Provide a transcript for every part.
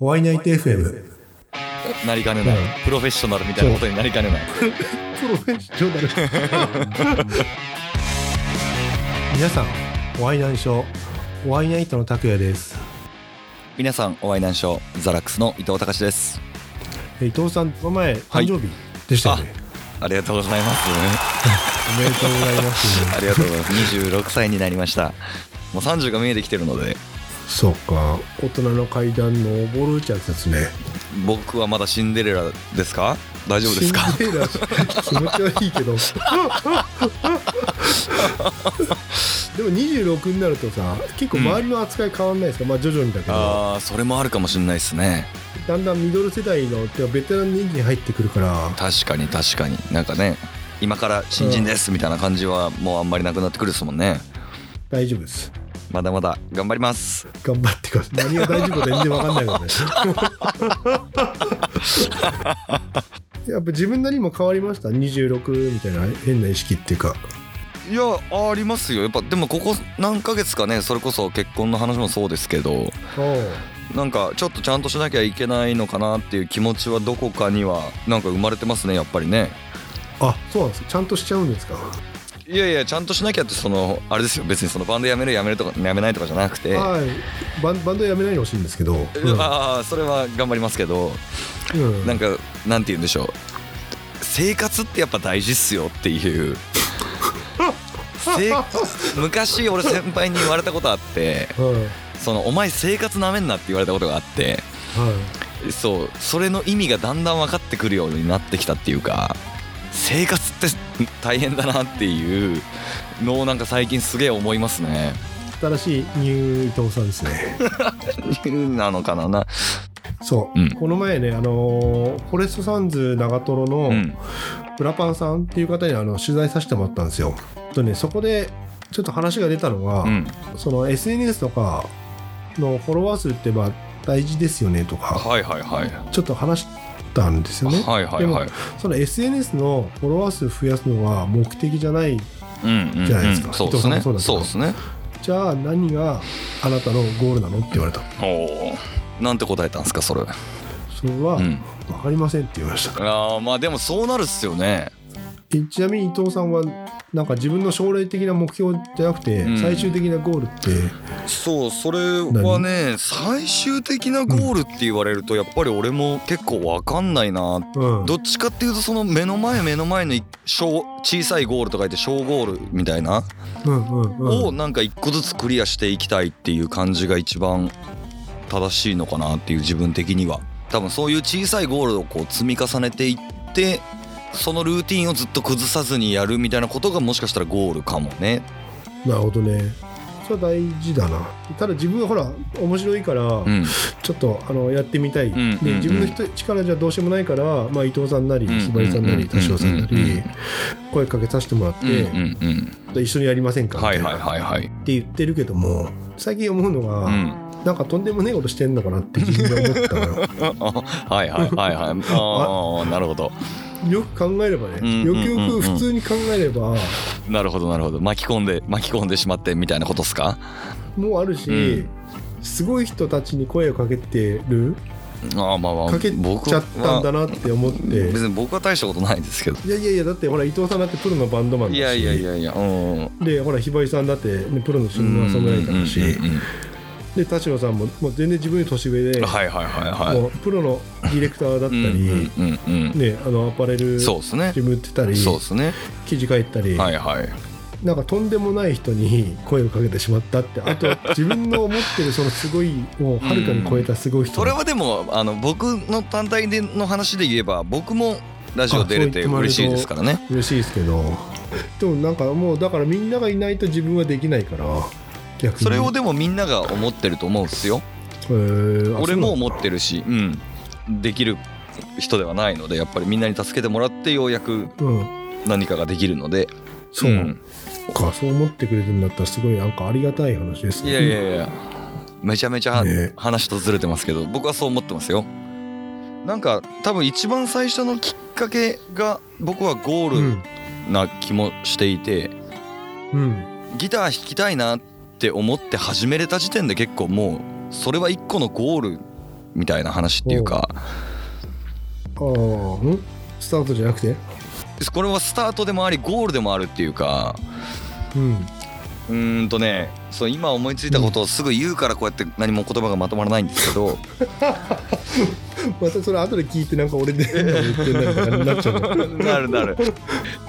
ワイナイト FM なりかねない、うん。プロフェッショナルみたいなことになりかねない。プロフェッショナル。皆さんお会いなんしょうワイナイトの拓也です。皆さんお会いなんしょうザラックスの伊藤隆です。え伊藤さんこの前誕生日でしたよね、ありがとうございます。おめでとうございます、ありがとうございます。26歳になりました。もう30が見えてきてるのでそうか。大人の階段登るってやつですね僕はまだシンデレラですか？大丈夫ですか？シンデレラ。気持ち悪いけど。でも26になるとさ結構周りの扱い変わんないですか、まあ徐々にだけど。ああそれもあるかもしれないですね。だんだんミドル世代のベテラン人気に入ってくるから。確かに確かに。なんかね今から新人ですみたいな感じはもうあんまりなくなってくるですもんね。大丈夫ですまだまだ頑張ります。頑張ってください。何が大丈夫か全然わかんないからね。やっぱ自分なりにも変わりました？26みたいな変な意識っていうか。いやありますよ。やっぱでもここ何ヶ月かねそれこそ結婚の話もそうですけどなんかちょっとちゃんとしなきゃいけないのかなっていう気持ちはどこかにはなんか生まれてますねやっぱりね。あそうなんです。ちゃんとしちゃうんですか？いやいやちゃんとしなきゃってそのあれですよ。別にそのバンドやめるやめるとかやめないとかじゃなくて、はい。バンバンドやめないでほしいんですけど、うん。ああそれは頑張りますけどうん。なんかなんて言うんでしょう。生活ってやっぱ大事っすよっていう。せ 昔俺先輩に言われたことあってはい。そのお前生活なめんなって言われたことがあってはい。そうそれの意味がだんだん分かってくるようになってきたっていうか生活って大変だなっていうのをなんか最近すげえ思いますね。新しいニュー伊藤さんですね。なのかな。な。そう、うん。この前ねあのーフォレストサンズ長瀞のうん。プラパンさんっていう方にあの取材させてもらったんですよ。とねそこでちょっと話が出たのが、うん。その SNS とかのフォロワー数ってまあ大事ですよねとか。はいはいはい。ちょっと話したんですよね。はいはいでもはい。その SNS のフォロワー数増やすのは目的じゃないじゃないですかうんそうですねそうですね。じゃあ何があなたのゴールなのって言われたおお。なんて答えたんですかそれ。それは、うん。分かりませんって言いましたああまあでもそうなるっすよね。えちなみに伊藤さんはなんか自分の将来的な目標じゃなくて、うん。最終的なゴールって？そうそれはね最終的なゴールって言われるとやっぱり俺も結構わかんないな。うん。どっちかっていうとその目の前目の前の小小さいゴールとか言って小ゴールみたいな。うんうんうん。をなんか一個ずつクリアしていきたいっていう感じが一番正しいのかなっていう自分的には。多分そういう小さいゴールをこう積み重ねていってそのルーティンをずっと崩さずにやるみたいなことがもしかしたらゴールかもね。なるほどね。それは大事だな。ただ自分はほら面白いから、うん。ちょっとあのやってみたい、んうんうん。で自分の人力じゃどうしようもないから、まあ、伊藤さんなりうんひばりさんなうんり田代さんなり声かけさせてもらって、うんうんうん一緒にやりませんか？みたいな、はいはいはいはいって言ってるけども最近思うのが、うん。なんかとんでもねえことしてんのかなって自分で思ったのよ。あはいはいはいはい。あ あなるほどよく考えればね、うんよくようんうんうん。く普通に考えれば、なるほどなるほど。巻き込んで巻き込んでしまってみたいなことっすか？もうあるし、うん。すごい人たちに声をかけてるああまあまあかけ僕ちゃったんだはなって思って。別に僕は大したことないですけど。いやいやいやだってほら伊藤さんだってプロのバンドマンだし。いやいやいやいやうんでほらひばりさんだって、ね、プロのシンガーソングライターだし、うんうんうんで田代さんももう全然自分より年上で、うんはいはいはいはい。もうプロのディレクターだったり、うんうんうんうん。ね、あのアパレルそうですね。自分売ってたりそうですね。記事書いたり、はいはい。なんかとんでもない人に声をかけてしまったってあとは自分の思ってるそのすごいをはるかに超えたすごい人、それはでもあの僕の単体での話で言えば僕もラジオ出れて嬉しいですからね。嬉しいですけど。でもなんかもうだからみんながいないと自分はできないからそれをでもみんなが思ってると思うんですよ。俺も思ってるしうん。できる人ではないのでやっぱりみんなに助けてもらってようやくうん。何かができるので。そう、ん。かそう思ってくれてるんだったらすごいなんかありがたい話ですいやいやいや。めちゃめちゃね。話とずれてますけど僕はそう思ってますよ。なんか多分一番最初のきっかけが僕はゴールうん。な気もしていて、うん。ギター弾きたいなって思って始めれた時点で結構もうそれは一個のゴールみたいな話っていうか。ああん？スタートじゃなくて？これはスタートでもありゴールでもあるっていうか。うん。うーんとねそう今思いついたことをすぐ言うからこうやって何も言葉がまとまらないんですけど。またそれ後で聞いてなんか俺で 言ってんなみたいになっちゃうの。なるなる。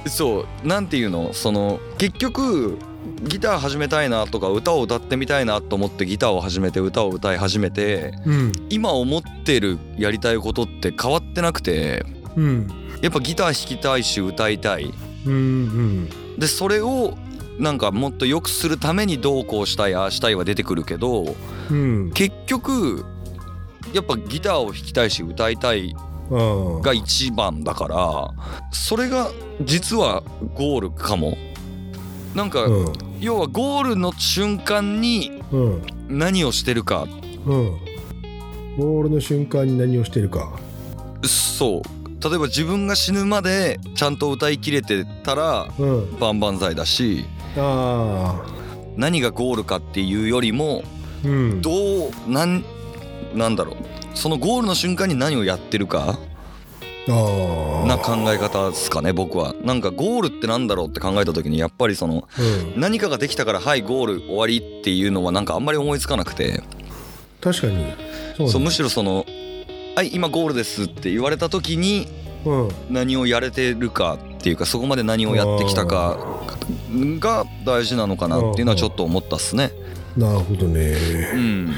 そうなんていうの？その結局ギター始めたいなとか歌を歌ってみたいなと思ってギターを始めて歌を歌い始めてうん。今思ってるやりたいことって変わってなくてうん。やっぱギター弾きたいし歌いたい。うんうん。でそれをなんかもっと良くするためにどうこうしたいああしたいは出てくるけどうん。結局やっぱギターを弾きたいし歌いたいが一番だからそれが実はゴールかも。なんかうん要はゴールの瞬間にうん。何をしてるか。うん。ゴールの瞬間に何をしてるか。そう。例えば自分が死ぬまでちゃんと歌い切れてたらうん。万々歳だしああ何がゴールかっていうよりもうん。どうなんなんだろう。そのゴールの瞬間に何をやってるかな考え方ですかね僕は。なんかゴールってなんだろうって考えた時にやっぱりそのうん。何かができたからはいゴール終わりっていうのはなんかあんまり思いつかなくて。確かに。そうだそうむしろその「はい今ゴールです」って言われた時にうん。何をやれてるかっていうかそこまで何をやってきたかが大事なのかなっていうのはちょっと思ったっすね。なるほどね。うん、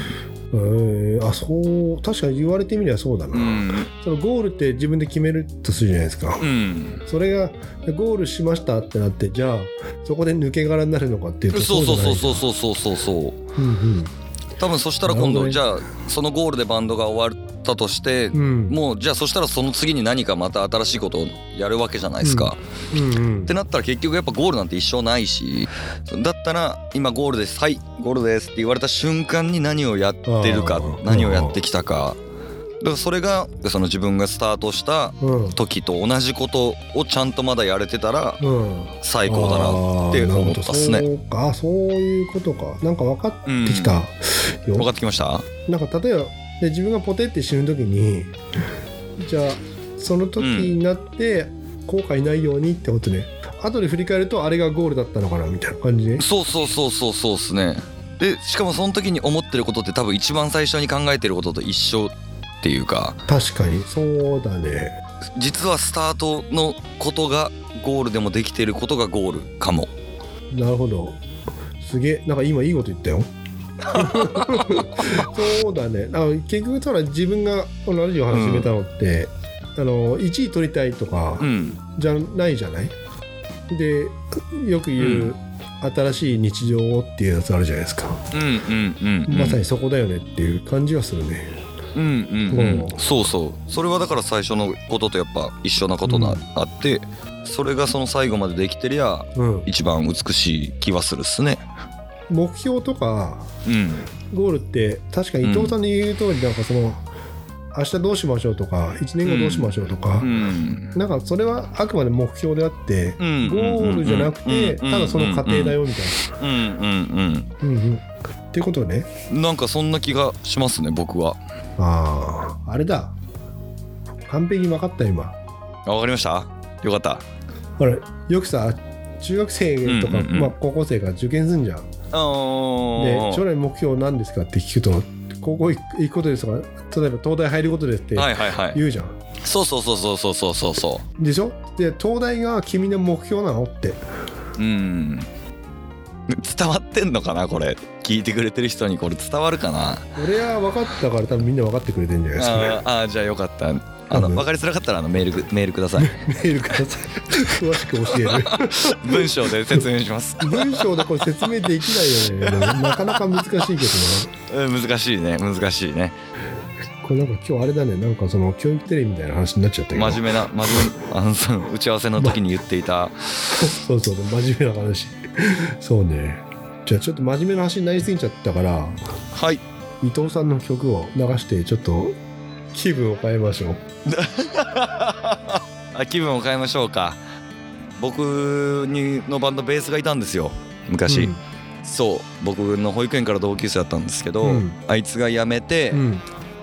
えー、あそう確かに言われてみればそうだな、うん、そのゴールって自分で決めるとするじゃないですか、うん、それがゴールしましたってなってじゃあそこで抜け殻になるのかっていうとそうそうそうそううそうそうそうそうじゃないうん。多分そしたら今度、じゃあそのゴールでバンドが終わったとして、うん。うんもうじゃあそしたらその次に何かまた新しいことをやるわけじゃないですか。うんうん。ってなったら結局やっぱゴールなんて一生ないしだったら今ゴールです。はいゴールですって言われた瞬間に何をやってるか何をやってきたか。だからそれがその自分がスタートしたうん。時と同じことをちゃんとまだやれてたらうん。最高だなって思ったっすね。あーなるほどそうか。そういうことか。なんか分かってきたよ、分かってきました？なんか例えばで自分がポテって死ぬ時にじゃあその時になって後悔ないようにってことね後で振り返るとあれがゴールだったのかなみたいな感じ？でそうそうそうそうそうっすね。でしかもその時に思ってることって多分一番最初に考えてることと一緒っていうか。確かに。そうだね。実はスタートのことがゴールでもできてることがゴールかも。なるほど。すげえ。なんか今いいこと言ったよ そうだね。あ結局ただ自分がこのラジオ始めたのって、あの1位取りたいとかうん。じゃないじゃない？でよく言う、新しい日常をっていうやつあるじゃないですか、うんうんうんうん。まさにそこだよねっていう感じはするね。うんうんうん。うん。そうそう。それはだから最初のこととやっぱ一緒なことがうん。あってそれがその最後までできてりゃうん。一番美しい気はするっすね目標とかうん。ゴールって確かに伊藤さんの言う通りなんかその、明日どうしましょうとか1年後どうしましょうとか、うん。なんかそれはあくまで目標であって、うん。ゴールじゃなくて、うん。ただその過程だよみたいうん。うん。な。うん。うん。っていうことね。うんなんかそんな気がしますね僕は。ああ、あれだ。完璧に分かった今。あわかりました？よかった。ほら、よくさ、中学生とか、うんうんうん。まあ、高校生が受験すんじゃん。で、将来目標何ですかって聞くと、高校行くことですとか、例えば東大入ることですってはいはいはい。言うじゃん。そうそうそうそうそうそうそうそでしょ？で、東大が君の目標なのって。ううん。伝わってんのかなこれ。聞いてくれてる人にこれ伝わるかな。俺は分かったから多分みんな分かってくれてるんじゃないですかね。あーあーじゃあよかったあの多分分かりづらかったらあのメールくメールください メールください。詳しく教える。文章で説明します 文章でこれ説明できないよね。なかなか難しいけどな。うん難しいね難しいねこれなんか今日あれだね。なんかその教育テレビみたいな話になっちゃったけど。真面目な真面目あのその打ち合わせの時に言っていたそうそうそう、真面目な話。そうね。じゃあちょっと真面目な話になりすぎちゃったから、はい伊藤さんの曲を流してちょっと気分を変えましょう。あ気分を変えましょうか。僕にのバンドベースがいたんですよ。昔、そう。僕の保育園から同級生だったんですけど、うん。あいつが辞めて、うん。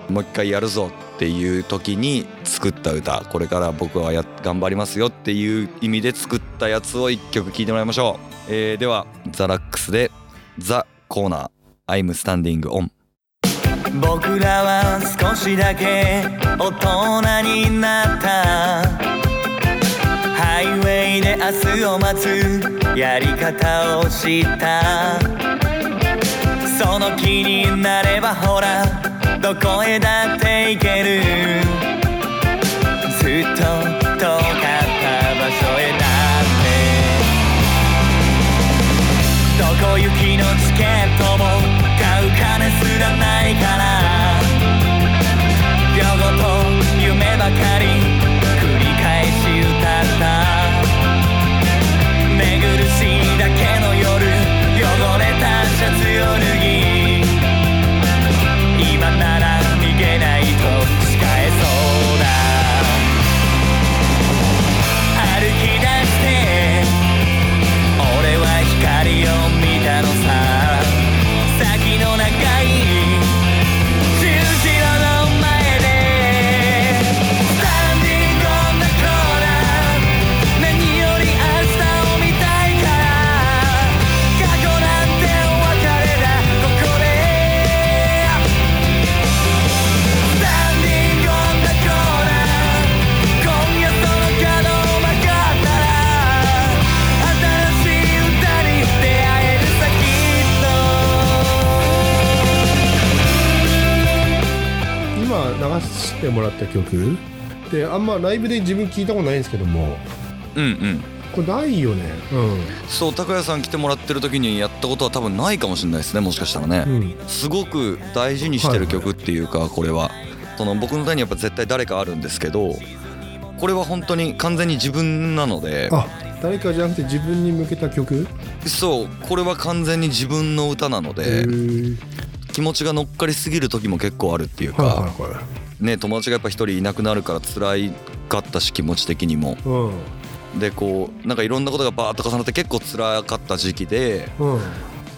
もう一回やるぞっていう時に作った歌。これから僕はや頑張りますよっていう意味で作ったやつを一曲聴いてもらいましょう、えーではザ・ラックスで「ザ・コーナー。I'm Standing On」僕らは少しだけ大人になった。ハイウェイで明日を待つやり方を知った。その気になればほらどこへだって行ける。もらった曲。であんまライブで自分聞いたことないんですけども。うんうん。これないよね。そう高谷さん来てもらってる時にやったことは多分ないかもしれないですねもしかしたらね、うん。うんすごく大事にしてる曲っていうかこれは。その僕の手にやっぱ絶対誰かあるんですけどこれは本当に完全に自分なので。あ誰かじゃなくて自分に向けた曲？そうこれは完全に自分の歌なのへでー。気持ちが乗っかりすぎる時も結構あるっていうはいかはいはいね友達がやっぱ一人いなくなるから辛いかったし気持ち的にも。うん。でこうなんかいろんなことがバーッと重なって結構辛かった時期でうん。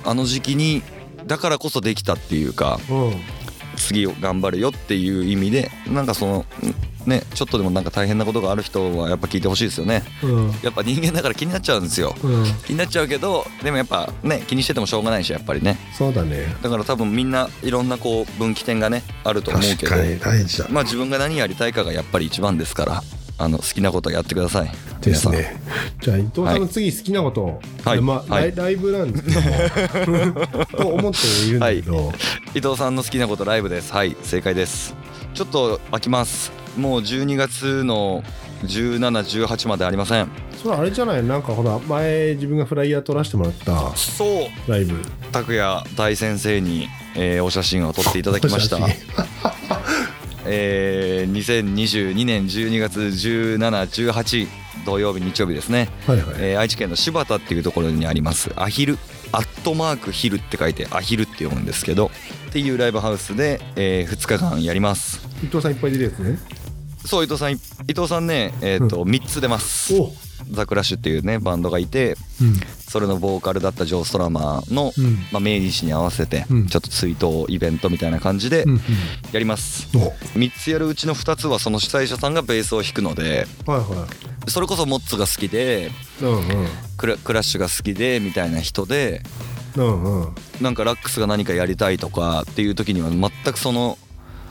あの時期にだからこそできたっていうかうん。次を頑張るよっていう意味でなんかそのねちょっとでもなんか大変なことがある人はやっぱ聞いてほしいですよね。うん。やっぱ人間だから気になっちゃうんですよ。うん。気になっちゃうけどでもやっぱね気にしててもしょうがないしやっぱりね。そうだね。だから多分みんないろんなこう分岐点がねあると思うけど確かに大事だ。まあ自分が何やりたいかがやっぱり一番ですからあの好きなことやってください。ですね。じゃあ伊藤さんの次好きなこと。を、はい。まあはい。ライブなんですけどもと思っているんだけど、伊藤さんの好きなことライブです。はい。正解です。ちょっと飽きますもう12月の1718までありません。それあれじゃない？なんかほら前自分がフライヤー撮らせてもらったそう。ライブ。拓也大先生に、えーお写真を撮っていただきました。えー2022年12月1718土曜日日曜日ですね、はいはい、えー愛知県の柴田っていうところにあります。アヒル。アットマークヒルって書いてアヒルって読むんですけどっていうライブハウスで、え2日間やります。伊藤さんいっぱい出るやつねそう伊藤さんい伊藤さんねえっ、と3つ出ます。お。ザ・クラッシュっていうねバンドがいてうん。それのボーカルだったジョー・ストラマーの、うん。まあ、命日に合わせてうん。ちょっと追悼イベントみたいな感じでうんやります。うんお。3つやるうちの2つはその主催者さんがベースを弾くのではいはそれこそモッツが好きでいうんうん。クラクラッシュが好きでみたいな人でうんうん。なんかラックスが何かやりたいとかっていう時には全くその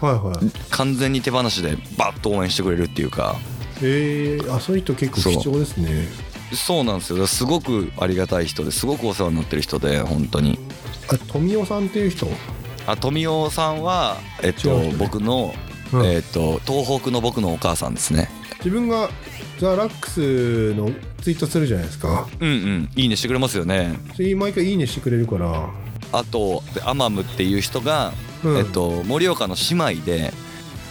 はいはい。完全に手放しでバッと応援してくれるっていうか。えー、あそういう人結構貴重ですね。そうなんですよ。すごくありがたい人ですごくお世話になってる人で本当に。あ富尾さんっていう人？あ富尾さんはえっと僕のうん。えっと東北の僕のお母さんですね。自分がザ・ラックスのツイートするじゃないですか。うんうん。いいねしてくれますよね。毎回いいねしてくれるから。あとでアマムっていう人が、うんえっと盛岡の姉妹で。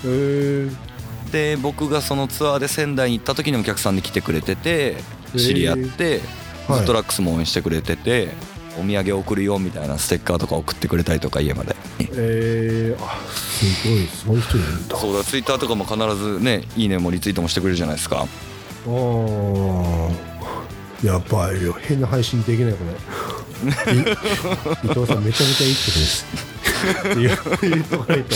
えー、で僕がそのツアーで仙台に行った時にお客さんで来てくれててー知り合って、はい。ずっとラックスも応援してくれててお土産送るよみたいなステッカーとか送ってくれたりとか家まで。えー、あすごいそういう人いるんだ。そうだツイッターとかも必ずねいいねもリツイートもしてくれるじゃないですか。あー。やばいよ。変な配信できないこれ。い 伊藤さんめちゃめちゃいい人です言っとかないと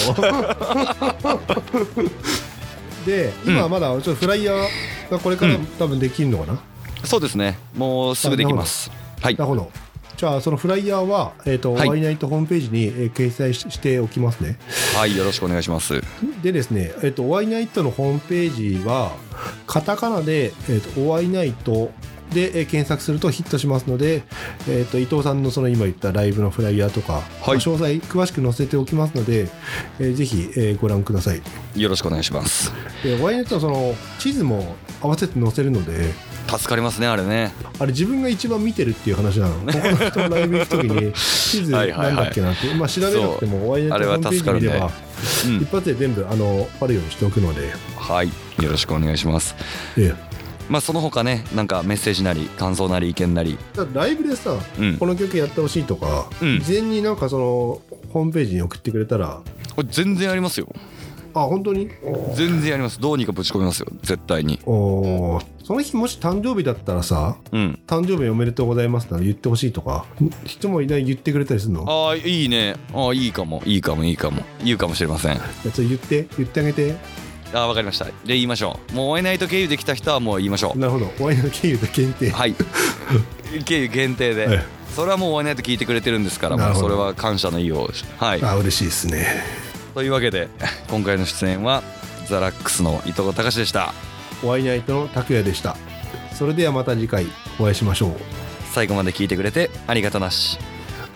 で今はまだちょっとフライヤーがこれから多分できるのかな、そうですね。もうすぐできます。はい。なるほど。じゃあそのフライヤーは、えーとはい。ワイナイトホームページに、えー掲載ししておきますね。はいよろしくお願いします。でですね、えっと、ワイナイトのホームページは、カタカナで、えっと、おワイナイトでえー検索するとヒットしますので、えっと、伊藤さんのその今言ったライブのフライヤーとか、まあ詳細詳しく載せておきますので、えーぜひ、えーご覧ください。よろしくお願いします。で、ワイナイトはその地図も合わせて載せるので、助かりますねあれね。あれ自分が一番見てるっていう話なの。他の人のライブ行くときに 地図なんだっけなって、まあ調べなくてもワイナイトのホームページ見れば、うん。一発で全部あのあるようにしておくので、はい。よろしくお願いします。えまあその他ねなんかメッセージなり感想なり意見なり。ライブでさ、うん。この曲やってほしいとか、うん。事前になんかそのホームページに送ってくれたら。これ全然やりますよ。あ本当に？全然やります。どうにかぶち込みますよ。絶対に。おー。その日もし誕生日だったらさうん。誕生日おめでとうございますって言ってほしいとか人もいない言ってくれたりするの？ああいいね。ああいいかも。いいかもいいかも。言うかもしれません。じゃあそれ言って。言ってあげてああわかりました。で言いましょう。もう追えないと経由できた人はもう言いましょなるほど。ワインの経由で限定。うはい。経由限定で。えそれはもう追えないと聞いてくれてるんですからもうそれは感謝の意を。はい。あ嬉しいですね。というわけで 今回の出演はザラックスの伊藤隆でした。ワイナイトの拓也でした。それではまた次回お会いしましょう。最後まで聞いてくれてありがとなし。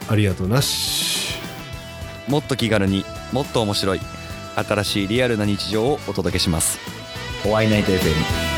ありがとうなし。もっと気軽にもっと面白い新しいリアルな日常をお届けします。ホワイナイト FM